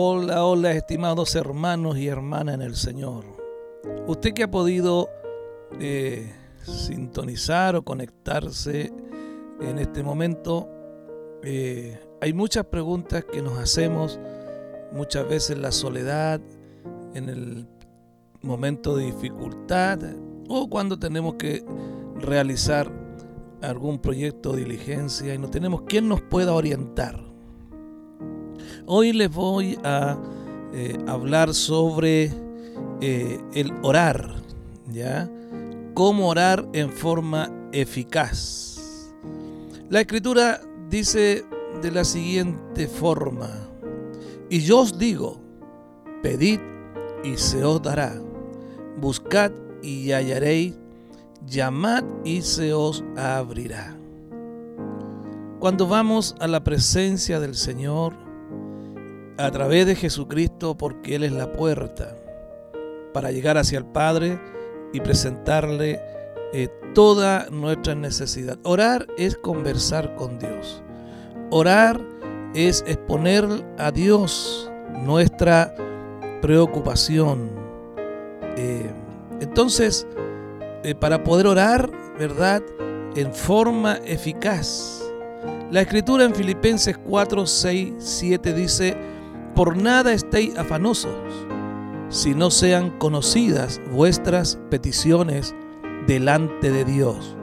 Hola, hola, estimados hermanos y hermanas en el Señor. Usted que ha podido eh, sintonizar o conectarse en este momento, eh, hay muchas preguntas que nos hacemos, muchas veces la soledad, en el momento de dificultad o cuando tenemos que realizar algún proyecto de diligencia y no tenemos quien nos pueda orientar. Hoy les voy a eh, hablar sobre eh, el orar, ¿ya? Cómo orar en forma eficaz. La escritura dice de la siguiente forma, y yo os digo, pedid y se os dará, buscad y hallaréis, llamad y se os abrirá. Cuando vamos a la presencia del Señor, a través de Jesucristo porque Él es la puerta para llegar hacia el Padre y presentarle eh, toda nuestra necesidad. Orar es conversar con Dios. Orar es exponer a Dios nuestra preocupación. Eh, entonces, eh, para poder orar, ¿verdad? En forma eficaz. La escritura en Filipenses 4, 6, 7 dice, por nada estéis afanosos, si no sean conocidas vuestras peticiones delante de Dios.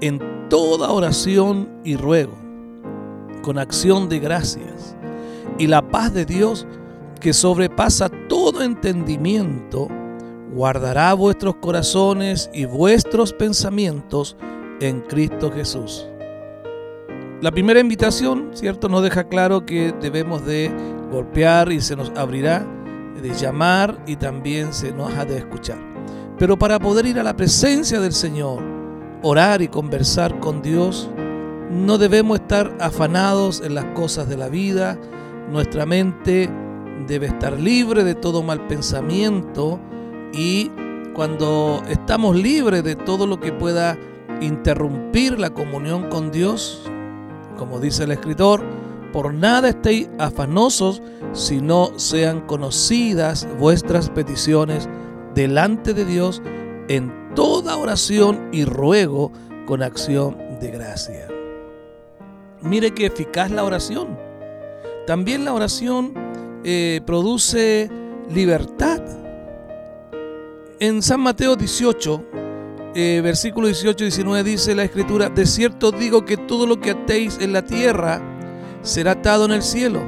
En toda oración y ruego, con acción de gracias, y la paz de Dios, que sobrepasa todo entendimiento, guardará vuestros corazones y vuestros pensamientos en Cristo Jesús. La primera invitación, ¿cierto? Nos deja claro que debemos de golpear y se nos abrirá, de llamar y también se nos ha de escuchar. Pero para poder ir a la presencia del Señor, orar y conversar con Dios, no debemos estar afanados en las cosas de la vida, nuestra mente debe estar libre de todo mal pensamiento y cuando estamos libres de todo lo que pueda interrumpir la comunión con Dios, como dice el escritor, por nada estéis afanosos, si no sean conocidas vuestras peticiones delante de Dios en toda oración y ruego con acción de gracia. Mire qué eficaz la oración. También la oración eh, produce libertad. En San Mateo 18, eh, versículo 18 y 19 dice la escritura, de cierto digo que todo lo que atéis en la tierra será atado en el cielo,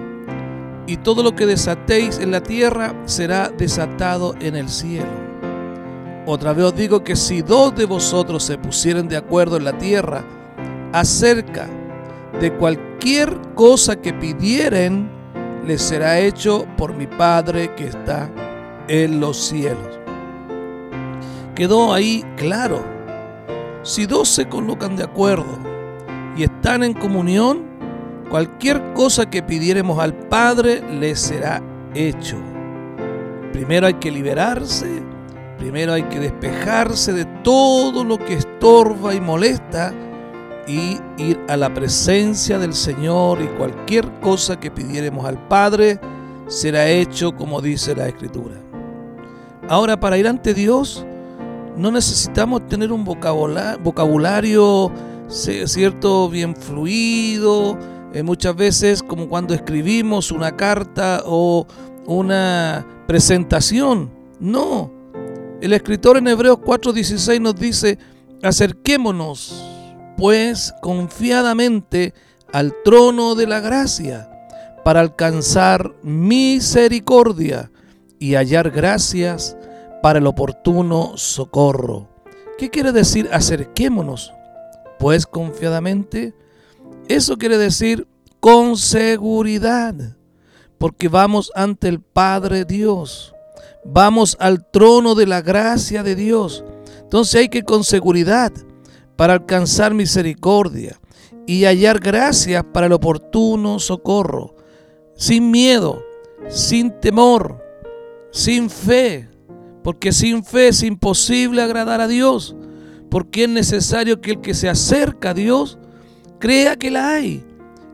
y todo lo que desatéis en la tierra será desatado en el cielo. Otra vez os digo que si dos de vosotros se pusieren de acuerdo en la tierra acerca de cualquier cosa que pidieren, les será hecho por mi Padre que está en los cielos. Quedó ahí claro. Si dos se colocan de acuerdo y están en comunión, Cualquier cosa que pidiéremos al Padre le será hecho. Primero hay que liberarse, primero hay que despejarse de todo lo que estorba y molesta y ir a la presencia del Señor y cualquier cosa que pidiéremos al Padre será hecho como dice la Escritura. Ahora, para ir ante Dios, no necesitamos tener un vocabulario, cierto, bien fluido, eh, muchas veces como cuando escribimos una carta o una presentación. No. El escritor en Hebreos 4:16 nos dice, acerquémonos pues confiadamente al trono de la gracia para alcanzar misericordia y hallar gracias para el oportuno socorro. ¿Qué quiere decir acerquémonos? Pues confiadamente eso quiere decir con seguridad, porque vamos ante el Padre Dios. Vamos al trono de la gracia de Dios. Entonces hay que con seguridad para alcanzar misericordia y hallar gracia para el oportuno socorro, sin miedo, sin temor, sin fe, porque sin fe es imposible agradar a Dios, porque es necesario que el que se acerca a Dios crea que la hay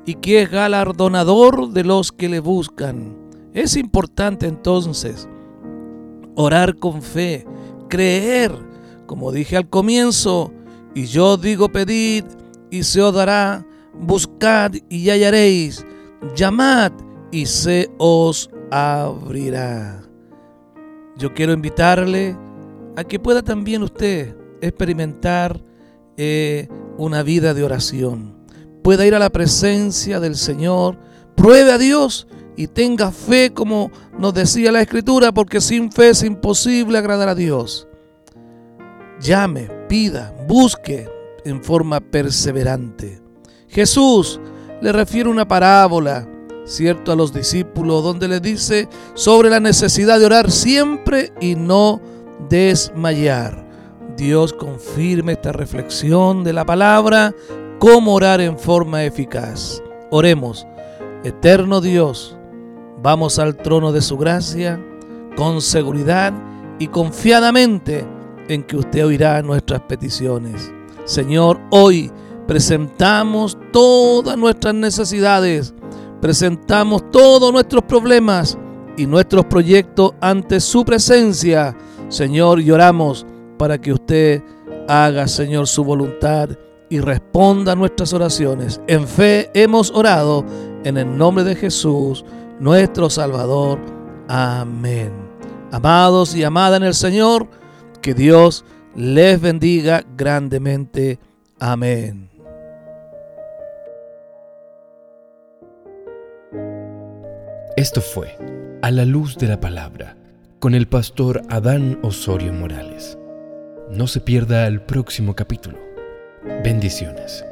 y que es galardonador de los que le buscan. Es importante entonces orar con fe, creer, como dije al comienzo, y yo digo pedid y se os dará, buscad y hallaréis, llamad y se os abrirá. Yo quiero invitarle a que pueda también usted experimentar eh, una vida de oración. Pueda ir a la presencia del Señor, pruebe a Dios y tenga fe como nos decía la Escritura, porque sin fe es imposible agradar a Dios. Llame, pida, busque en forma perseverante. Jesús le refiere una parábola cierto a los discípulos, donde les dice sobre la necesidad de orar siempre y no desmayar. Dios confirme esta reflexión de la palabra, cómo orar en forma eficaz. Oremos, eterno Dios, vamos al trono de su gracia con seguridad y confiadamente en que usted oirá nuestras peticiones. Señor, hoy presentamos todas nuestras necesidades presentamos todos nuestros problemas y nuestros proyectos ante su presencia. Señor, lloramos para que usted haga, Señor, su voluntad y responda nuestras oraciones. En fe hemos orado en el nombre de Jesús, nuestro Salvador. Amén. Amados y amadas en el Señor, que Dios les bendiga grandemente. Amén. Esto fue A la luz de la palabra con el pastor Adán Osorio Morales. No se pierda el próximo capítulo. Bendiciones.